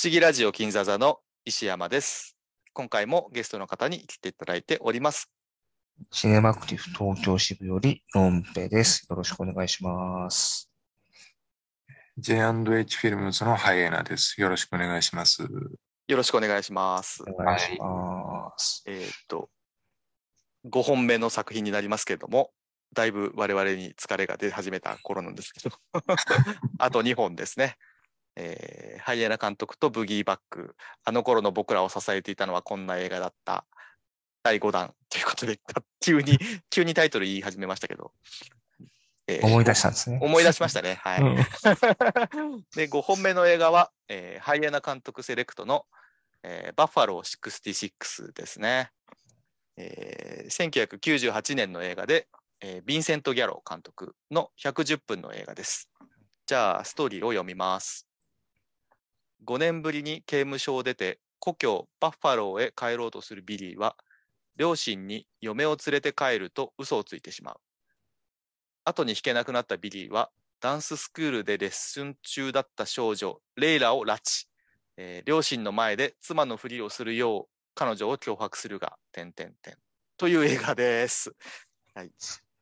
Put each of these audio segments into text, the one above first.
思議ラジオ金座座の石山です。今回もゲストの方に来ていただいております。シネマクティブ東京支部よりロンペです。よろしくお願いします。J&H フィルムズのハイエナです。よろしくお願いします。よろしくお願いします。お願いします。えーっと、5本目の作品になりますけれども、だいぶ我々に疲れが出始めた頃なんですけど、あと2本ですね。えーハイエナ監督とブギーバック、あの頃の僕らを支えていたのはこんな映画だった。第5弾ということで、急に、急にタイトル言い始めましたけど。えー思い出したんですね。思い出しましたね。はい。うん で、5本目の映画は、えーハイエナ監督セレクトの、えーバッファロー66ですね。えー1998年の映画で、えーヴィンセント・ギャロー監督の110分の映画です。じゃあ、ストーリーを読みます。5年ぶりに刑務所を出て、故郷バッファローへ帰ろうとするビリーは、両親に嫁を連れて帰ると嘘をついてしまう。後に引けなくなったビリーは、ダンススクールでレッスン中だった少女、レイラを拉致。えー両親の前で妻のふりをするよう彼女を脅迫するが、点点点。という映画です。はい。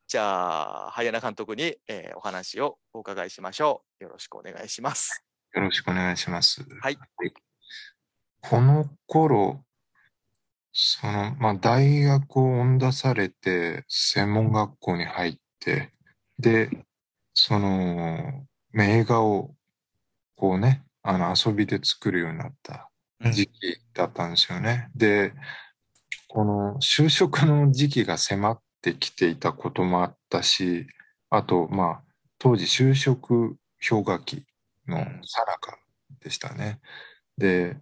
じゃあ、早名監督に、えーお話をお伺いしましょう。よろしくお願いします。よろしくお願いします。はい。この頃、その、まあ、大学を恩出されて、専門学校に入って、で、その、まあ映画を、こうね、あの、遊びで作るようになった時期だったんですよね。で、この就職の時期が迫ってきていたこともあったし、あと、まあ、当時就職氷河期のさなかでしたね。で、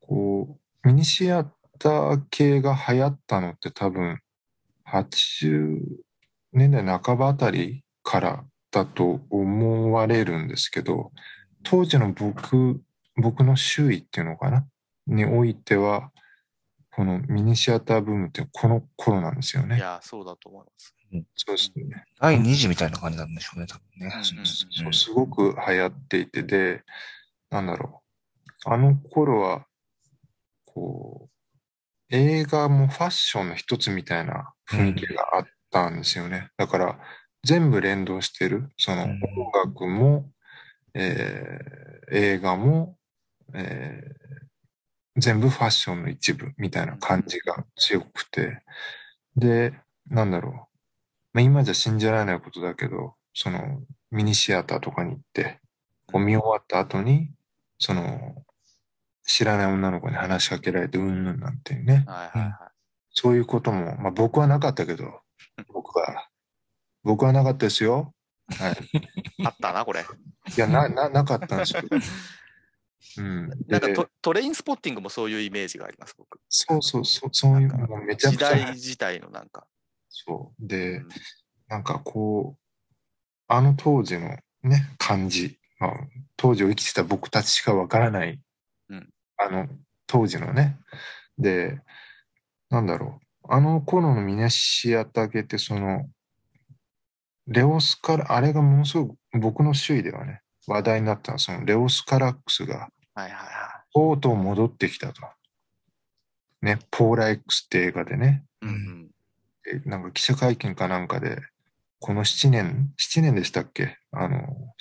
こう、ミニシアター系が流行ったのって多分、80年代半ばあたりからだと思われるんですけど、当時の僕、僕の周囲っていうのかな？においては、このミニシアターブームってこの頃なんですよね。いや、そうだと思います。そうですね。第2次みたいな感じなんでしょうね、多分ね。うんそうすごく流行っていて、で、なんだろう。あの頃は、こう、映画もファッションの一つみたいな雰囲気があったんですよね。だから、全部連動してる。そのうん音楽も、えー映画も、えー全部ファッションの一部みたいな感じが強くて。で、なんだろう。まあ、今じゃ信じられないことだけど、そのミニシアターとかに行って、こう見終わった後に、その、知らない女の子に話しかけられてうんぬんなんていうね。はいはいはそういうことも、まあ僕はなかったけど、僕は、僕はなかったですよ。はい。い。あったな、これ。いや、な、な、なかったんですよ。うん。でなんかトトレインスポッティングもそういうイメージがあります、僕。そうそうそう、そういう、なんかもうめちゃく時ちゃ、代自体のなんか。そう。でうん、なんかこう、あの当時のね、感じ、まあ、当時を生きてた僕たちしかわからない、うんあの当時のね、で、なんだろう、あの頃のミネシアタケってその、レオスカラ、あれがものすごく僕の周囲ではね、話題になったそのレオスカラックスがはいはいはとうとう戻ってきたと。ね、ポーラ X って映画でね、い。うんなんか記者会見かなんかで、この7年、7年でしたっけ？あの、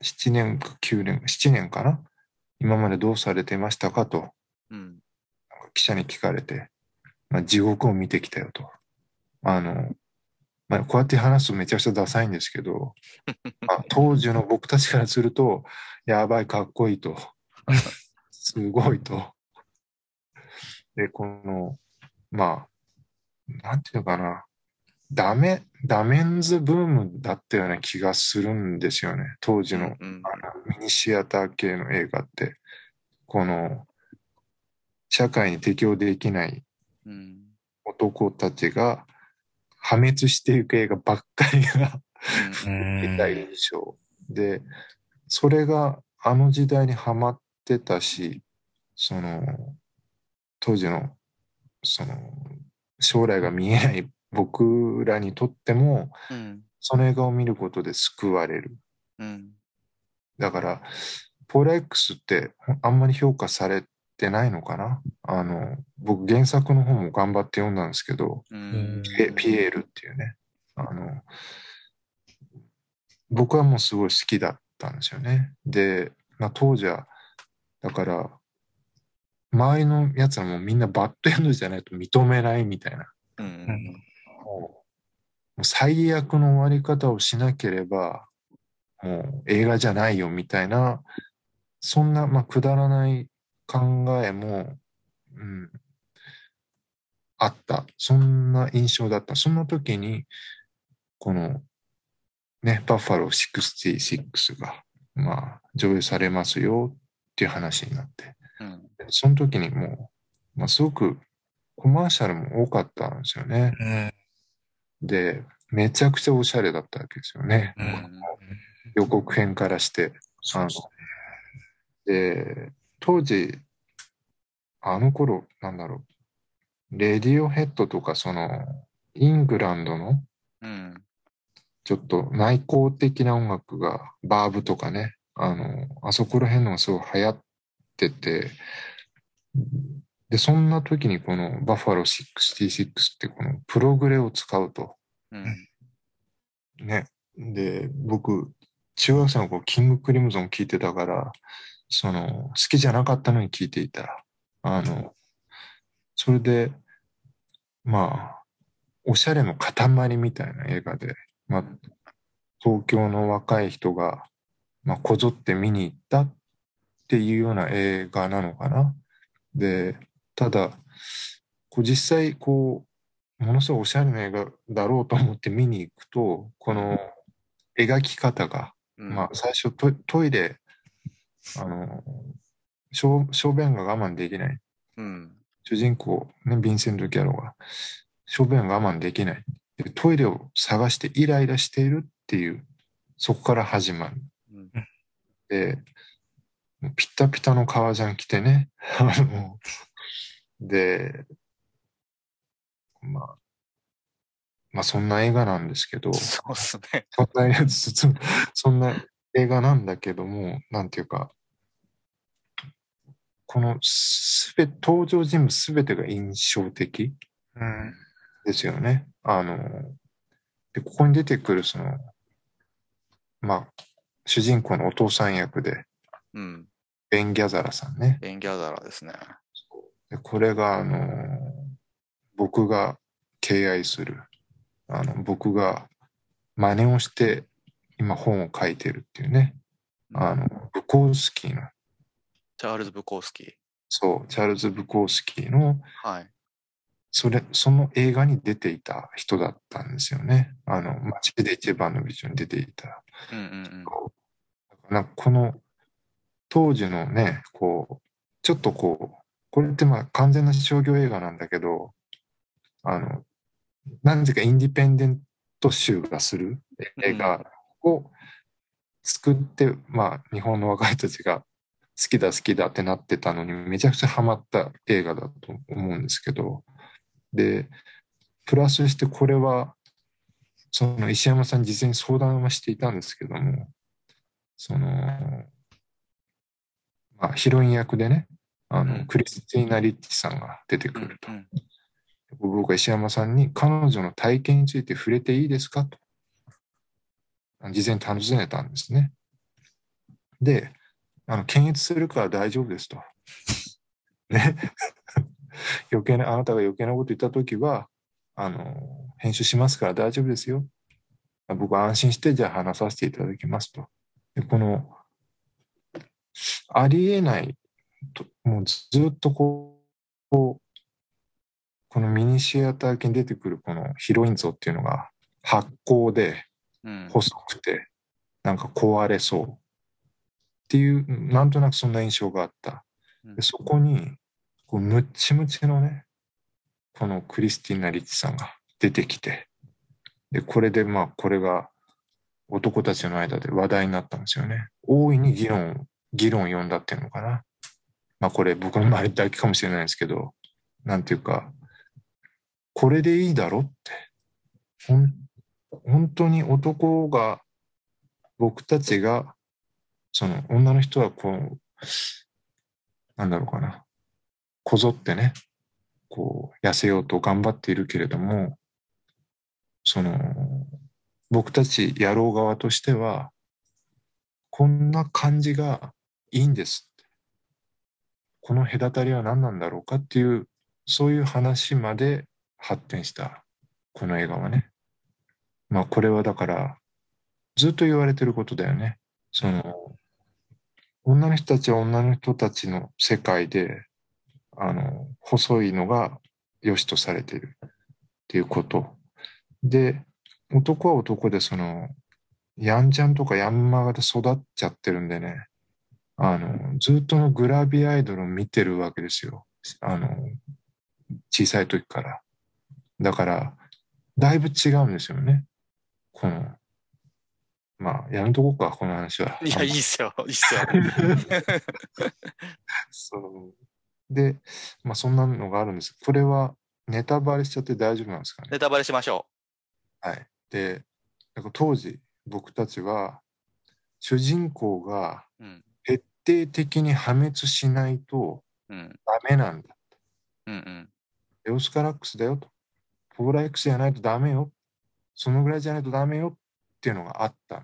し7年か9年、7年かな？今までどうされてましたかと、うん。記者に聞かれて、まあ、地獄を見てきたよと。あの、まあ、こうやって話すとめちゃくちゃダサいんですけど、まあ、当時の僕たちからすると、やばい、かっこいいと。すごいと。で、この、まあ、なんていうのかな。ダメ、ダメンズブームだったような気がするんですよね。当時のうんあのミニシアター系の映画って、この、社会に適応できないうん男たちが破滅していく映画ばっかりがうんうん見た印象。で、それがあの時代にハマってたし、その、当時の、その、将来が見えない僕らにとっても、うんその映画を見ることで救われる。うんだから、ポーラ X ってあんまり評価されてないのかな？あの、僕原作の方も頑張って読んだんですけど、うんピピエールっていうね、あの、僕はもうすごい好きだったんですよね。で、まあ、当時は、だから、周りのやつはもうみんなバッドエンドじゃないと認めないみたいな。うんうんもう最悪の終わり方をしなければ、もう映画じゃないよみたいな、そんな、まあ、くだらない考えも、うん、あった。そんな印象だった。そんな時に、この、ね、バッファロー66が、まあ、上映されますよっていう話になって。うんその時にもう、まあ、すごくコマーシャルも多かったんですよね。うん。で、めちゃくちゃおしゃれだったわけですよね。うんうん予告編からして。あので、当時、あの頃、なんだろう、レディオヘッドとか、その、イングランドの、うん。ちょっと内向的な音楽が、バーブとかね、あの、あそこら辺のがすごい流行ってて、で、そんな時にこのバッファロー66ってこのプログレを使うと。うん。ね。で、僕、中学生の頃、キングクリムゾン聞いてたから、その、好きじゃなかったのに聞いていた。あの、それで、まあ、おしゃれの塊みたいな映画で、まあ、東京の若い人が、まあ、こぞって見に行ったっていうような映画なのかな。で、ただ、こう実際、こう、ものすごいおしゃれな映画だろうと思って見に行くと、この描き方が、うんまあ、最初トイレ、あの、小小便が我慢できない。うん主人公、ね、ヴィンセント・ギャロが、小便が我慢できない。でトイレを探してイライラしているっていう、そこから始まる。うんで、ピッタピタの革ジャン着てね、あの、で、まあ、まあそんな映画なんですけど、そうっすね。そんなやつ、そそんな映画なんだけども、なんていうか、このすべ、登場人物すべてが印象的？うん。ですよね。あの、で、ここに出てくるその、まあ、主人公のお父さん役で、うん。ベン・ギャザラさんね。ベンギャザラですね。でこれが、あの、僕が敬愛する、あの、僕が真似をして今本を書いてるっていうね、あの、ブコースキーの、チャールズ・ブコースキー。そう、チャールズ・ブコースキーの、はい。それ、その映画に出ていた人だったんですよね。あの、街で一番のビジョンに出ていた。うんうんなんかこの当時のね、こう、ちょっとこう、これってまあ完全な商業映画なんだけど、あの、何故かインディペンデント集がする映画を作って、まあ日本の若い人たちが好きだ好きだってなってたのにめちゃくちゃハマった映画だと思うんですけど、で、プラスしてこれは、その石山さんに事前に相談はしていたんですけども、その、まあ、ヒロイン役でね、あの、うんクリスティーナ・リッチさんが出てくうんると。うん僕は石山さんに彼女の体験について触れていいですかと、事前に尋ねたんですね。で、あの、検閲するから大丈夫ですと。ね。余計な、あなたが余計なこと言ったときは、あの、編集しますから大丈夫ですよ。僕は安心して、じゃあ話させていただきますと。で、この、ありえないと、もうずっとこう、このミニシアター系に出てくるこのヒロイン像っていうのが発光でうん細くてなんか壊れそうっていうなんとなくそんな印象があった。うん。でそこにこうムッチムチのねこのクリスティーナ・リッチさんが出てきてでこれでまあこれが男たちの間で話題になったんですよね。大いに議論議論を呼んだっていうのかな。まあこれ僕の周りだけかもしれないですけどなんていうかこれでいいだろって。ほん本当に男が僕たちがその女の人はこう、なんだろうかな、こぞってね、こう、痩せようと頑張っているけれども、その、僕たち野郎側としては、こんな感じがいいんですって。この隔たりは何なんだろうかっていう、そういう話まで発展した、この映画はね。まあこれはだから、ずっと言われてることだよね。その、女の人たちは女の人たちの世界で、あの、細いのが良しとされているっていうこと。で、男は男でその、やんちゃんとかヤンマガで育っちゃってるんでね、あの、ずっとのグラビアアイドルを見てるわけですよ。あの、小さい時から。だから、だいぶ違うんですよね。この、まあ、やめとこうか、この話は。いや、いいっすよ。いいっすよ。そうで、まあ、そんなのがあるんです。これはネタバレしちゃって大丈夫なんですかね？ネタバレしましょはい。で、なんか当時、僕たちは、主人公がう。うん。徹底的に破滅しないとうん。ダメなんだ。うんうん。エオスカラックスだよと。ポーラ X じゃないとダメよ。そのぐらいじゃないとダメよっていうのがあった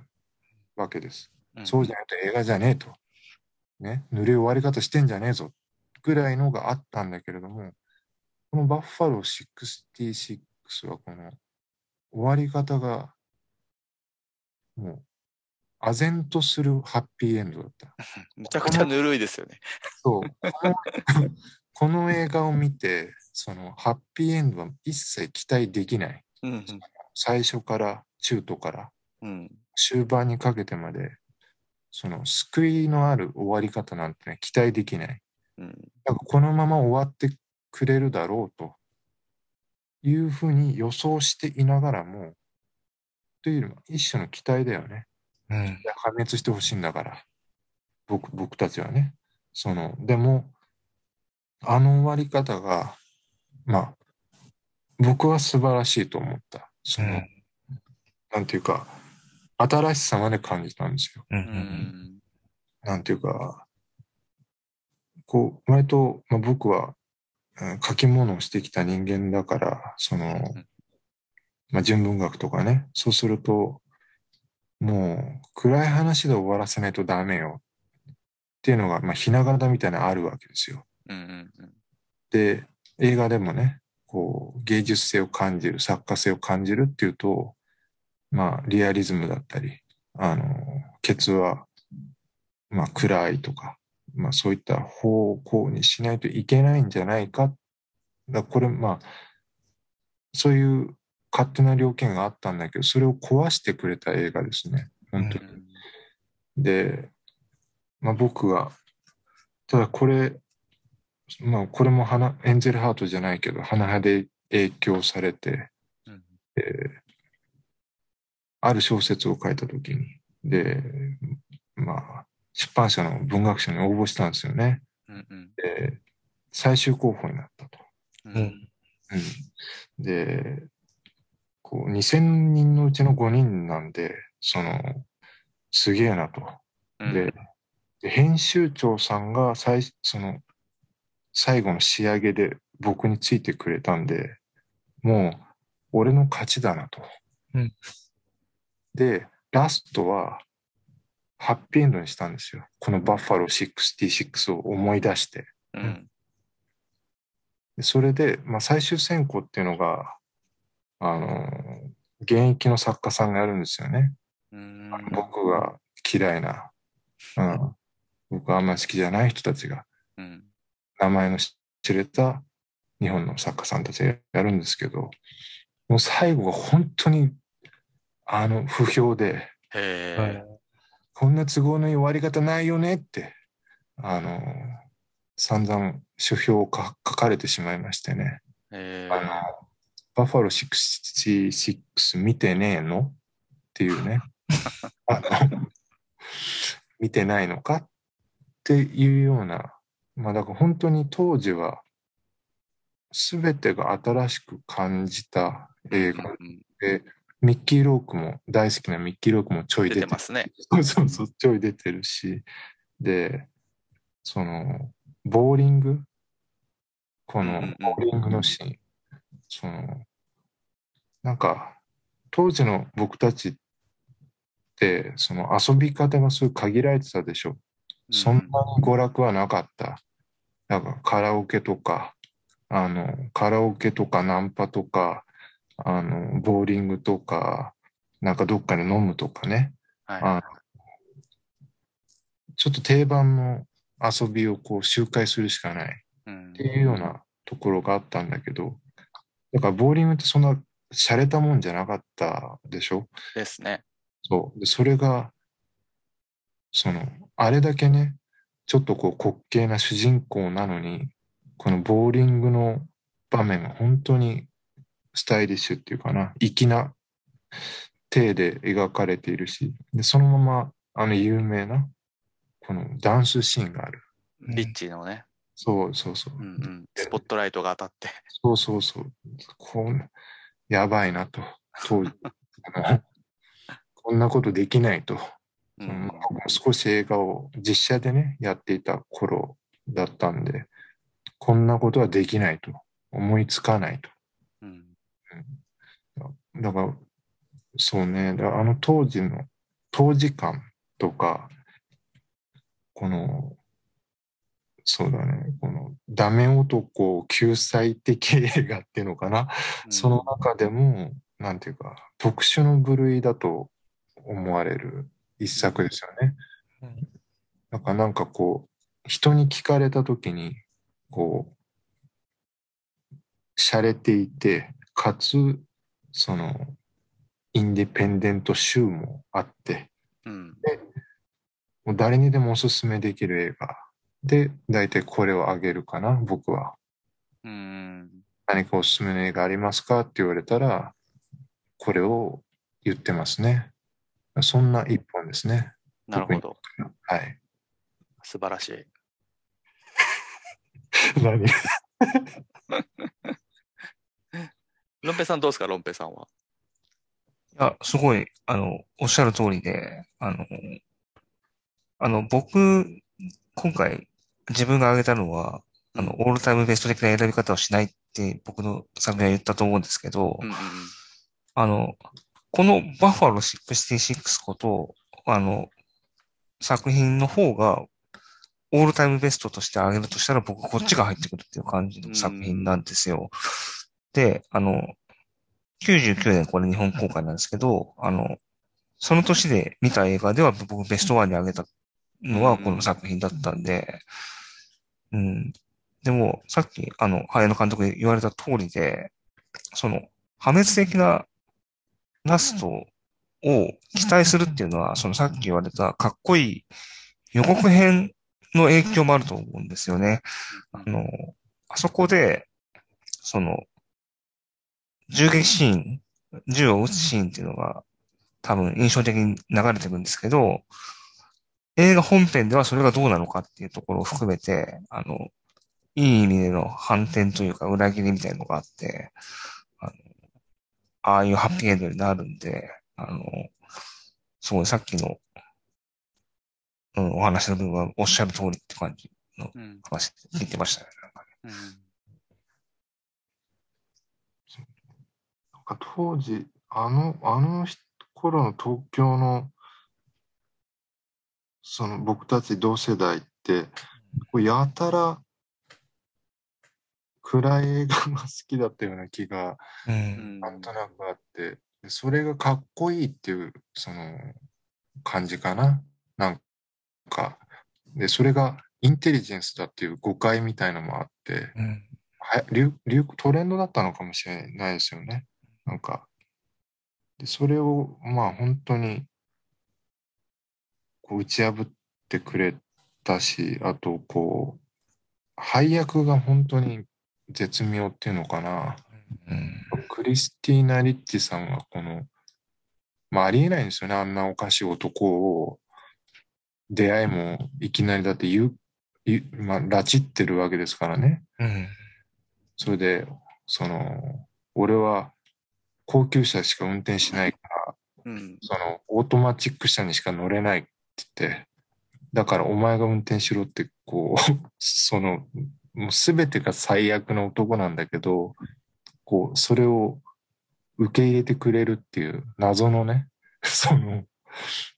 わけです。うんそうじゃないと映画じゃねえと。ね、塗り終わり方してんじゃねえぞ。ぐらいのがあったんだけれども、このバッファロー66はこの終わり方が、もう、唖然とするハッピーエンドだった。めちゃくちゃぬるいですよね。そう。この映画を見て、そのハッピーエンドは一切期待できない。うん最初から中途からうん。うん。終盤にかけてまで、その救いのある終わり方なんてね、期待できない。うん。かこのまま終わってくれるだろうというふうに予想していながらも、というよりも一種の期待だよね。うん。破滅してほしいんだから。僕、僕たちはね。その、でも、あの終わり方が、まあ、僕は素晴らしいと思った。その、うんなんていうか、新しさまで感じたんですよ。うん。なんていうか、こう、割と、まあ、僕は、うん書き物をしてきた人間だから、その、まあ、純文学とかね、そうすると、もう、暗い話で終わらせないとダメよ。っていうのが、まあ、ひな形みたいなのあるわけですよ。うんうんうん。で、映画でもね、こう、芸術性を感じる、作家性を感じるっていうと、まあ、リアリズムだったり、あの、ケツは、まあ、暗いとか、まあ、そういった方向にしないといけないんじゃないか。だこれ、まあ、そういう勝手な了見があったんだけど、それを壊してくれた映画ですね。本当に。で、まあ、僕が、ただこれ、まあ、これも花エンゼルハートじゃないけど、花葉で影響されて、うんえーある小説を書いたときに、で、まあ、出版社の文学賞に応募したんですよね。うんうんで、最終候補になったと。ううんん。うん、で、こう、2000人のうちの5人なんで、その、すげえなと。うんで、で編集長さんが最その最後の仕上げで僕についてくれたんで、もう俺の勝ちだなと。うんで、ラストはハッピーエンドにしたんですよ。このバッファロー66を思い出して。うん。でそれで、まあ、最終選考っていうのが、あの、現役の作家さんがやるんですよね。うん。僕が嫌いな、うん、僕があんまり好きじゃない人たちが、うん。名前の知れた日本の作家さんたちがやるんですけど、もう最後が本当に、あの、不評で。はい。こんな都合のいい終わり方ないよねって、あの、散々書評をか書かれてしまいましてね。へあの、バッファロー66見てねえの？っていうね。あの、見てないのか？っていうような、まあだから本当に当時は全てが新しく感じた映画うんで、ミッキー・ロークも、大好きなミッキー・ロークもちょい出てますね。そうそうそう、ちょい出てるし、で、その、ボーリング、このボーリングのシーン、その、なんか、当時の僕たちって、その遊び方がすごい限られてたでしょ。そんなに娯楽はなかった。なんかカラオケとか、あの、カラオケとかナンパとか、あの、ボーリングとか、なんかどっかで飲むとかね。はいあちょっと定番の遊びをこう周回するしかないうんっていうようなところがあったんだけど、だからボーリングってそんな洒落たもんじゃなかったでしょ？ですね。そう。で、それが、その、あれだけね、ちょっとこう滑稽な主人公なのに、このボーリングの場面が本当にスタイリッシュっていうかな、粋な体で描かれているし、で、そのまま、あの有名な、このダンスシーンがある。うんリッチーのね、そうそうそう。うんうん、スポットライトが当たって。そうそうそう。こんやばいなと。当時 こんなことできないと。うん少し映画を実写でね、やっていた頃だったんで、こんなことはできないと。思いつかないと。うん。だから、そうね、だあの当時の、当時感とか、この、そうだね、このダメ男救済的映画っていうのかな？その中でも、なんていうか、特殊の部類だと思われる一作ですよね。うん。だからなんかこう、人に聞かれたときに、こう、洒落ていて、かつ、その、インディペンデント集もあって、うんもう誰にでもおすすめできる映画で、大体これをあげるかな、僕は。うん何かおすすめの映画ありますかって言われたら、これを言ってますね。そんな一本ですね。なるほど。はい。素晴らしい。何？ロンペさんどうですか、ロンペさんは。いや、すごい、あの、おっしゃる通りで、あの、あの、僕、今回、自分が挙げたのは、あの、オールタイムベスト的な選び方をしないって僕の作品は言ったと思うんですけどうん、うんあの、このバッファロー66こと、あの、作品の方が、オールタイムベストとして挙げるとしたら僕こっちが入ってくるっていう感じの作品なんですよ。で、あの、99年これ日本公開なんですけど、あの、その年で見た映画では僕ベストワンに挙げたのはこの作品だったんで、うん。でも、さっき、あの、早野監督で言われた通りで、その、破滅的なラストを期待するっていうのは、そのさっき言われたかっこいい予告編の影響もあると思うんですよね。あの、あそこで、その、銃撃シーン、銃を撃つシーンっていうのが多分印象的に流れてくるんですけど、映画本編ではそれがどうなのかっていうところを含めて、あの、いい意味での反転というか裏切りみたいなのがあって、あの、ああいうハッピーエンドになるんで、あの、すごいさっきの、うん、お話の部分はおっしゃる通りって感じのうん話聞いてましたね。なんかねうんなんか当時、あの、あの頃の東京の、その僕たち同世代って、こうやたら暗い映画が好きだったような気がう。うんんなんとなくあって、でそれがかっこいいっていう、その感じかな。なんか、で、それがインテリジェンスだっていう誤解みたいのもあって、うん。は流流トレンドだったのかもしれないですよね。なんか。で、それを、まあ本当に、こう打ち破ってくれたし、あとこう、配役が本当に絶妙っていうのかな。うん。クリスティーナ・リッチさんがこの、まあありえないんですよね。あんなおかしい男を、出会いもいきなりだって言う、言うまあ、拉致ってるわけですからね。うん。それで、その、俺は高級車しか運転しないから、うん。その、オートマチック車にしか乗れないって言って、だからお前が運転しろって、こう、その、もう全てが最悪な男なんだけど、こう、それを受け入れてくれるっていう謎のね、その、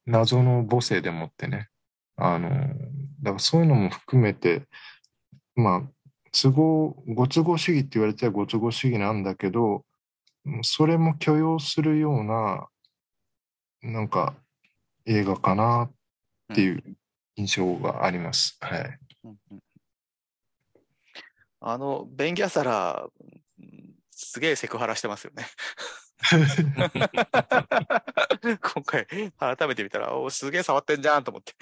謎の母性でもってね、あの、だからそういうのも含めて、まあ、都合、ご都合主義って言われてはご都合主義なんだけど、うんそれも許容するような、なんか映画かなっていう印象があります。はい。あの、ベンギャサラ、うんすげえセクハラしてますよね。今回、改めて見たら、おすげえ触ってんじゃんと思って。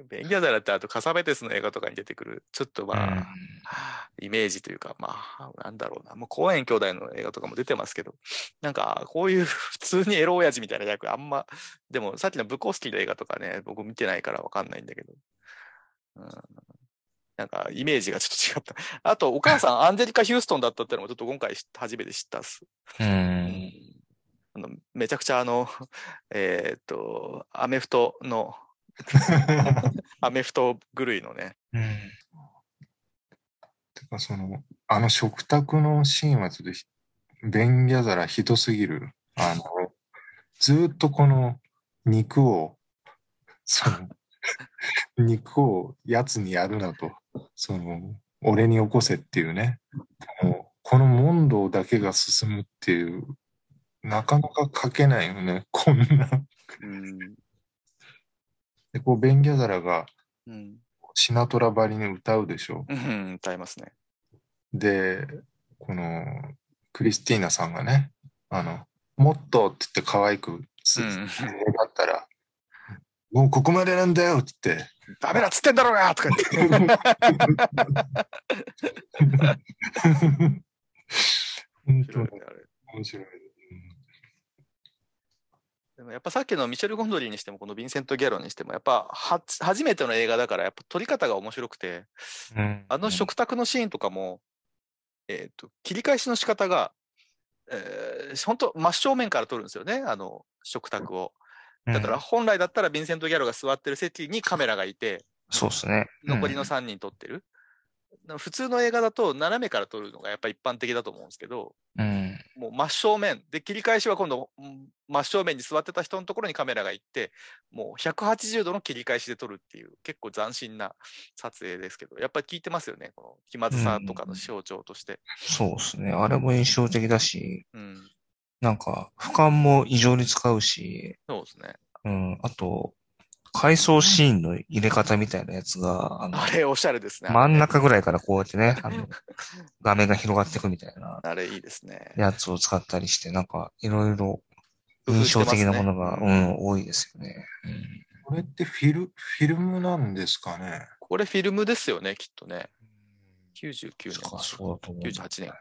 ねベンギャザラってあとカサベテスの映画とかに出てくる、ちょっとまあ、イメージというか、まあ、なんだろうな、もう公園兄弟の映画とかも出てますけど、なんか、こういう普通にエロ親父みたいな役、あんま、でもさっきのブコースキーの映画とかね、僕見てないからわかんないんだけど、うん、なんか、イメージがちょっと違った。あと、お母さん、アンジェリカ・ヒューストンだったってのも、ちょっと今回初めて知ったっす。うん。めちゃくちゃあの、えーっと、アメフトの、アメフト狂いのね、うん。てかその、あの食卓のシーンはちょっとひ、ベンギャザラひどすぎる。あの、ずーっとこの肉を、その、肉をやつにやるなと、その、俺に起こせっていうね。この問答だけが進むっていう、なかなか書けないよね、こんな。うん、で、こう、ベンギャザラがうん、シナトラばりに歌うでしょ。うん、歌いますね。で、このクリスティーナさんがね、あの、もっとって言って可愛くす、うんだったら、もうここまでなんだよって言って、ダメだっつってんだろうがとか言って。本当にあれ面白い。でもやっぱさっきのミシェル・ゴンドリーにしても、このヴィンセント・ギャロンにしても、やっぱは初めての映画だから、やっぱ撮り方が面白くて、うん。あの食卓のシーンとかも、えっ、と、切り返しの仕方が、えー、本当真正面から撮るんですよね、あの食卓を。だから本来だったらヴィンセント・ギャロが座ってる席にカメラがいて、そうですね。残りの3人撮ってる。普通の映画だと斜めから撮るのがやっぱ一般的だと思うんですけど、うん。もう真正面で切り返しは今度うん真正面に座ってた人のところにカメラが行ってもう180度の切り返しで撮るっていう結構斬新な撮影ですけどやっぱり聞いてますよねこの気まずさとかの象徴として。そうですね。あれも印象的だし、うん、なんか、俯瞰も異常に使うし、そうですね。うん。あと、回想シーンの入れ方みたいなやつが、あの、あれおしゃれですね。真ん中ぐらいからこうやってね、あの、画面が広がっていくみたいなあれいいですね。やつを使ったりして、なんか、いろいろ印象的なものが、うん、多いですよね。これってフィル、フィルムなんですかね？これフィルムですよねきっとね。99うん。年かそうだと思う。98年か。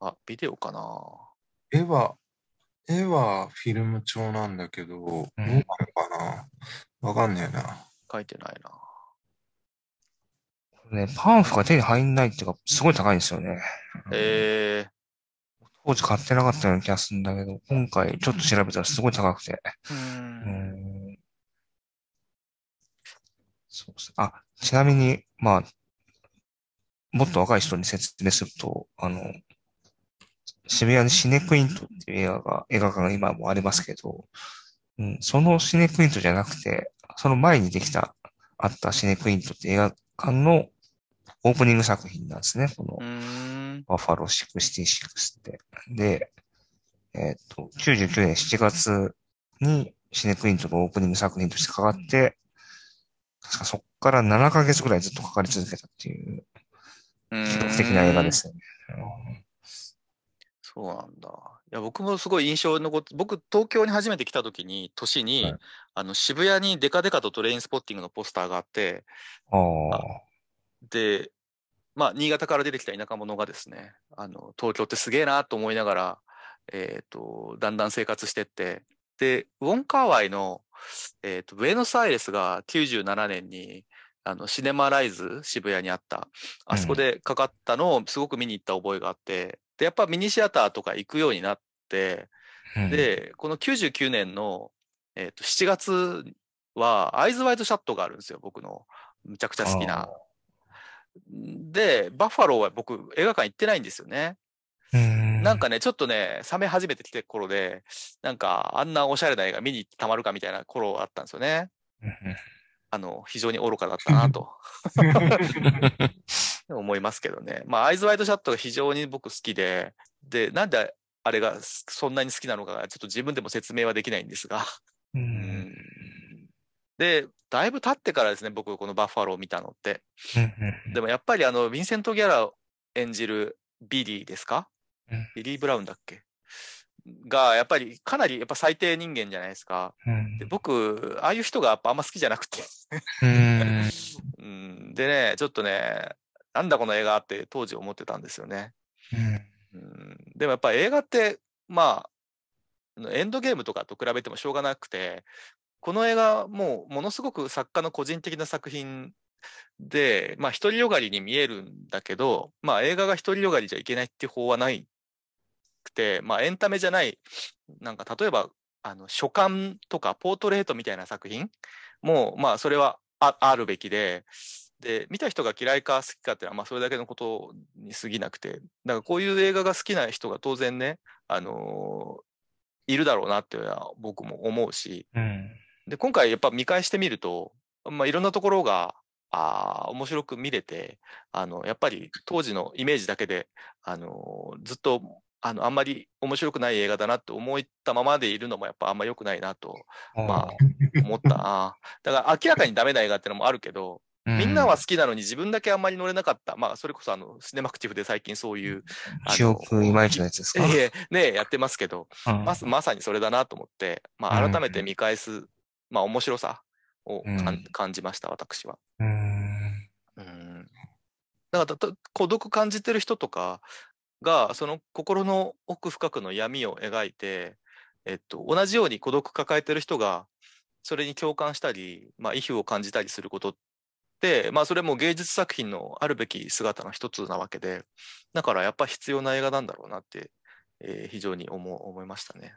あビデオかな。絵は、絵はフィルム調なんだけど、どうなのかな？わかんねえな。書いてないな。ね、パンフが手に入んないっていうか、すごい高いんですよね。え当時買ってなかったような気がするんだけど、今回ちょっと調べたらすごい高くて。ー、ううんん。そうですね。あ、ちなみに、まあ、もっと若い人に説明すると、あの、渋谷にシネクイントっていう映画が、映画館が今もありますけど、うん、そのシネクイントじゃなくて、その前にできた、あったシネクイントって映画館のオープニング作品なんですね。この。バッファロー66って。で、えっ、と、99年7月にシネクイントのオープニング作品としてかかって、確かそっから7ヶ月ぐらいずっとかかり続けたっていう記録的な映画ですよね。そうなんだ。いや、僕もすごい印象に残って、僕、東京に初めて来た時に、年に、はいあの、渋谷にデカデカとトレインスポッティングのポスターがあって、ああ。で、まあ、新潟から出てきた田舎者がですね、あの、東京ってすげえなと思いながら、えっ、と、だんだん生活してって、で、ウォンカーワイの、えっ、と、ブエノスアイレスが97年に、あの、シネマライズ渋谷にあった、あそこでかかったのをすごく見に行った覚えがあって、で、やっぱミニシアターとか行くようになって、うん、で、この99年の、えっと7月は、アイズワイドシャットがあるんですよ、僕の。むちゃくちゃ好きな。で、バッファローは僕、映画館行ってないんですよね。うん、なんかね、ちょっとね、冷め始めてきてる頃で、なんか、あんなおしゃれな映画見に行ってたまるかみたいな頃あったんですよね。うん、あの、非常に愚かだったなと 思いますけどね。まあ、アイズワイドシャットが非常に僕好きで、で、なんであれがそんなに好きなのかが、ちょっと自分でも説明はできないんですが。ううんんで、だいぶ経ってからですね、僕、このバッファローを見たのって。うんでもやっぱりあの、ヴィンセント・ギャロを演じるビリーですか？うんビリー・ブラウンだっけ？が、やっぱりかなりやっぱ最低人間じゃないですか。うんで僕、ああいう人がやっぱあんま好きじゃなくて。うん うん、でね、ちょっとね、なんだこの映画って当時思ってたんですよね。うん、でもやっぱ映画って、まあ、エンドゲームとかと比べてもしょうがなくて、この映画もうものすごく作家の個人的な作品で、まあ独りよがりに見えるんだけど、まあ映画が独りよがりじゃいけないっていう方はないくて、まあエンタメじゃない、なんか例えば、あの、書簡とかポートレートみたいな作品も、まあそれはああるべきで、で、見た人が嫌いか好きかっていうのは、まあそれだけのことに過ぎなくて、だからこういう映画が好きな人が当然ね、あのーいるだろうなっていうのは僕も思うし、うん。で、今回やっぱ見返してみると、まあいろんなところが、ああ、面白く見れて、あの、やっぱり当時のイメージだけで、あのーずっと、あの、あんまり面白くない映画だなって思ったままでいるのもやっぱあんま良くないなとまあ思った。な。だから明らかにダメな映画ってのもあるけど、みんなは好きなのに自分だけあんまり乗れなかった。まあ、それこそあの、シネマクティブで最近そういう、記憶いまいちのやつですか、ええねやってますけど、うん。まさまさにそれだなと思って、まあ、うん。改めて見返す、まあ、面白さをうん。感じました、私は。うん。うん。だからた、孤独感じてる人とかが、その心の奥深くの闇を描いて、えっと、同じように孤独抱えてる人が、それに共感したり、まあ、意表を感じたりすることって、まあ、それも芸術作品のあるべき姿の一つなわけで、だからやっぱ必要な映画なんだろうなって、えー非常に思う思いましたね。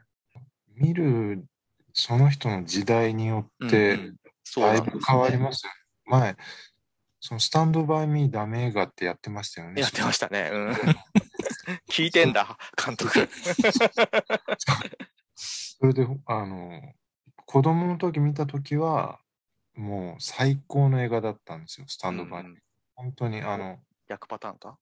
見るその人の時代にようんってうだいぶ変わりますよね。前、そのスタンドバイミーダメ映画ってやってましたよね。やってましたね。うん。聞いてんだ、監督。それで、あの、子供の時見た時は、もう最高の映画だったんですよ、スタンドバイ。うん本当に、あの、逆パターンか？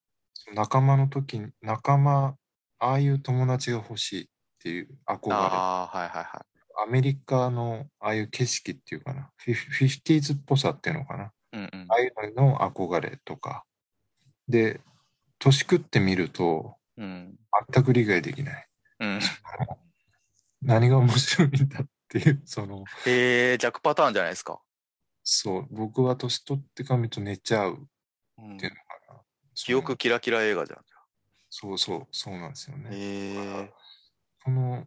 仲間の時に、仲間、ああいう友達が欲しいっていう憧れ。ああ、はいはいはい。アメリカのああいう景色っていうかな、フィフィフティーズっぽさっていうのかな。うんうんああいうのの憧れとか。で、年食ってみると、うん。全く理解できない。うん。何が面白いんだっていう、その、えー、逆パターンじゃないですか。そう、僕は年取ってから見ると寝ちゃううんっていうのかな。記憶キラキラ映画じゃん。そうそう、そうなんですよね。えー、この、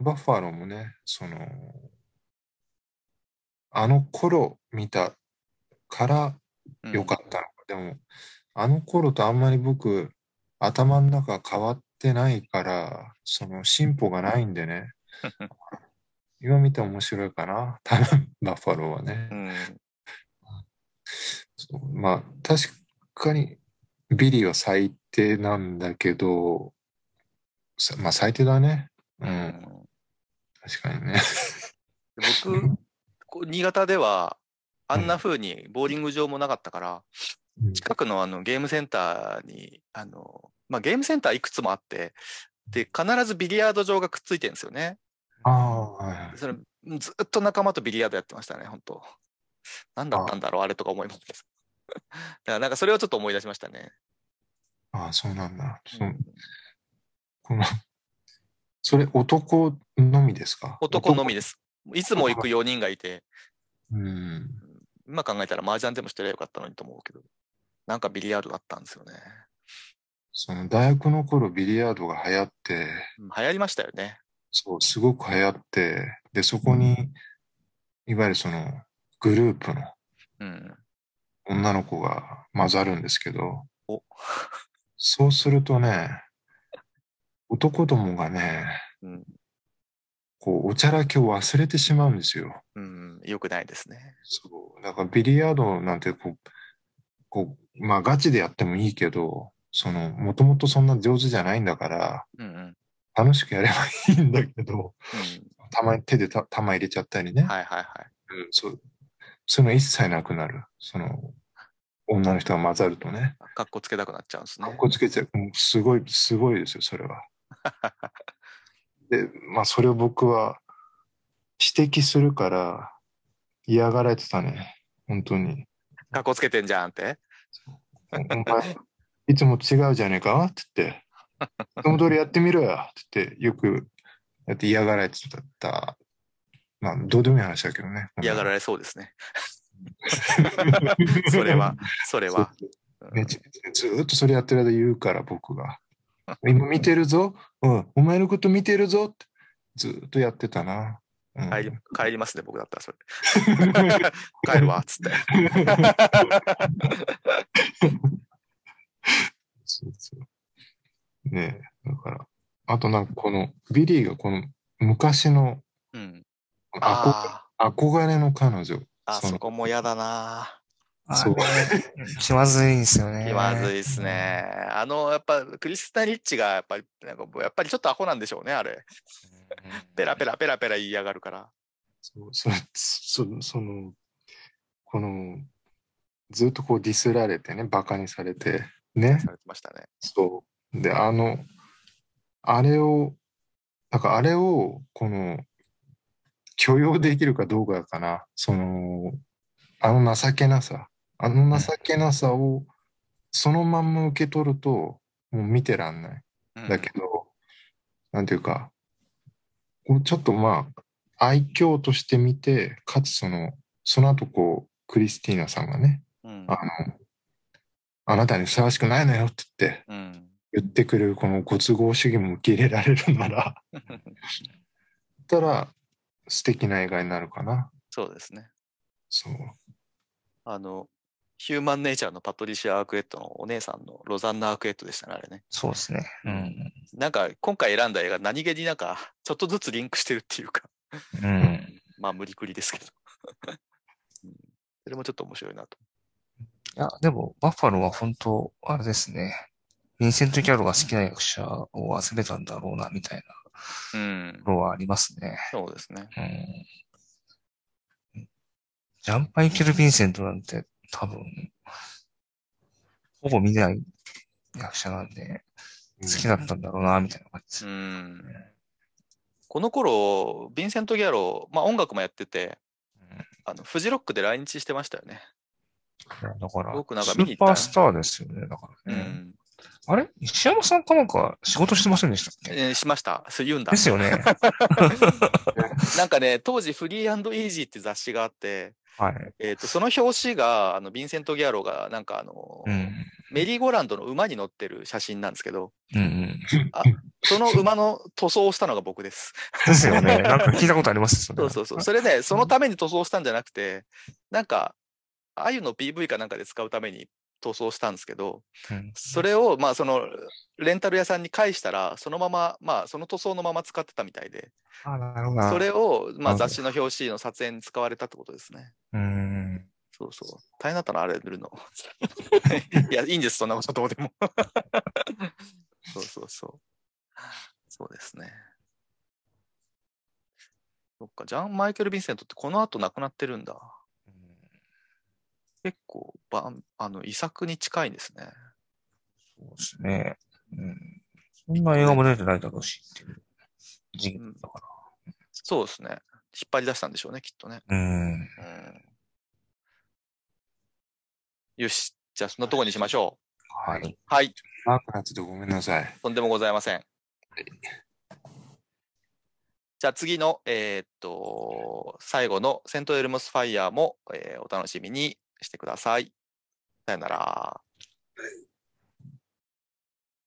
バッファローもね、その、あの頃見たから良かったのか。でも、あの頃とあんまり僕、頭の中変わってないから、その進歩がないんでね。今見て面白いかな。多分、バッファローはね。うん。そうまあ、確かに、ビリーは最低なんだけど、さまあ最低だね。う、うんん。確かにね。僕、新潟では、あんな風にボーリング場もなかったから、近くのあのゲームセンターに、あの、まあ、ゲームセンターいくつもあって、で、必ずビリヤード場がくっついてるんですよね。ああ、はいはい。それ、ずっと仲間とビリヤードやってましたね、本当何だったんだろう、あれとか思います。だからなんかそれをちょっと思い出しましたね。ああ、そうなんだ。そうこの、それ男のみですか？男のみです。いつも行く4人がいて、うん。今考えたら麻雀でもしてりゃよかったのにと思うけど、なんかビリヤードだったんですよね。その大学の頃ビリヤードが流行って、うん流行りましたよね。そう、すごく流行って、で、そこに、いわゆるその、グループの、うん。女の子が混ざるんですけどお、そうするとね、男どもがね、うん。こう、おちゃらけを忘れてしまうんですよ。うん。よくないですね。そう。だからビリヤードなんてこう、こう、まあガチでやってもいいけど、その、もともとそんな上手じゃないんだから、うんうん。うん。楽しくやればいいんだけど、たまに手でた球入れちゃったりね。はいはいはい。うん、そう。そういうの一切なくなる。その、女の人が混ざるとね。かっこつけたくなっちゃうんですねかっ。こつけちゃう。うんすごい、すごいですよ、それは。で、まあ、それを僕は指摘するから嫌がられてたね。本当に。かっこつけてんじゃんって。お前、いつも違うじゃねえかって言って、いつも通りやってみろよって言って、よくやって嫌がられてた。まあ、どうでもいい話だけどね。嫌がられそうですね。それは、それは。ね、ずーっとそれやってる間言うから、僕が。今見てるぞ。うん、お前のこと見てるぞって。ずーっとやってたな。うん、帰り帰りますね、僕だったらそれ。帰るわ、つって。そうそう。ねえ、だから。あとなんかこの、ビリーがこの昔のうん。憧あ憧れの彼女。あ、あそこも嫌だな。そう気まずいんですよね。気まずいですね。あの、やっぱ、クリスタ・リッチが、やっぱり、なんか、やっぱりちょっとアホなんでしょうね、あれ。ペラペラペラペラ言いやがるから。そうそそその、この、ずっとこうディスられてね、バカにされて、ね。されてましたね。そう。で、あの、あれを、なんかあれを、この、許容できるかどうかかな。その、あの情けなさ。あの情けなさを、そのまんま受け取ると、もう見てらんない。うんだけど、なんていうか、こうちょっとまあ、愛嬌として見て、かつその、その後こう、クリスティーナさんがね、うんあの、あなたにふさわしくないのよって言って、うん。言ってくれるこのご都合主義も受け入れられるなら、たら素敵な映画になるかな。そうですね。そう。あの、ヒューマンネイチャーのパトリシア・アークエットのお姉さんのロザンナ・アークエットでしたね、あれね。そうですね。うん。なんか、今回選んだ映画、何気になんか、ちょっとずつリンクしてるっていうか、うん。まあ、無理くりですけど。うんそれもちょっと面白いなと。いや、でも、バッファローは本当、あれですね。ヴィンセント・ギャロが好きな役者を集めたんだろうな、みたいなうんと。ころはありますね。そうですね。うん。ジャンパイケル・ヴィンセントなんて多分、ほぼ見ない役者なんで、好きだったんだろうな、みたいな感じですう。ん。この頃、ヴィンセント・ギャロー、まあ音楽もやってて、あの、フジロックで来日してましたよね。だから、僕なんかス見に行ったーパースターですよね、だからね。うん。あれ？石山さんかなんか仕事してませんでしたっけ？えーしました。そう言うんだで。すよね。なんかね、当時フリーイージーって雑誌があって、はい。えっ、と、その表紙が、あの、ヴィンセント・ギャローが、なんかあの、うん。メリーゴーランドの馬に乗ってる写真なんですけど、うんうん。その馬の塗装をしたのが僕です。ですよね。なんか聞いたことありますよね。そうそうそう。それね、そのために塗装したんじゃなくて、なんか、あゆの PV かなんかで使うために塗装したんですけど、うんそれを、まあ、その、レンタル屋さんに返したら、そのまま、まあ、その塗装のまま使ってたみたいで、あ、なるほど。それを、まあ、雑誌の表紙の撮影に使われたってことですね。うん。そうそう。大変だったな、あれ塗るの。いや、いいんです、そんなことどうでも。そうそうそう。そうですね。そっか、ジャン・マイケル・ヴィンセントってこの後亡くなってるんだ。結構、ばんあの、遺作に近いですね。そうですね。うん。そんな映画も出てないだろうしっていう時期だかそうですね。引っ張り出したんでしょうね、きっとね。ら。うん。うん。よし。じゃあ、そんなとこにしましょう。はい。はい。長くなっててごめんなさい。とんでもございません。じゃあ次の、えーっと、最後のセントエルモスファイヤーも、えーお楽しみにしてください。さよなら。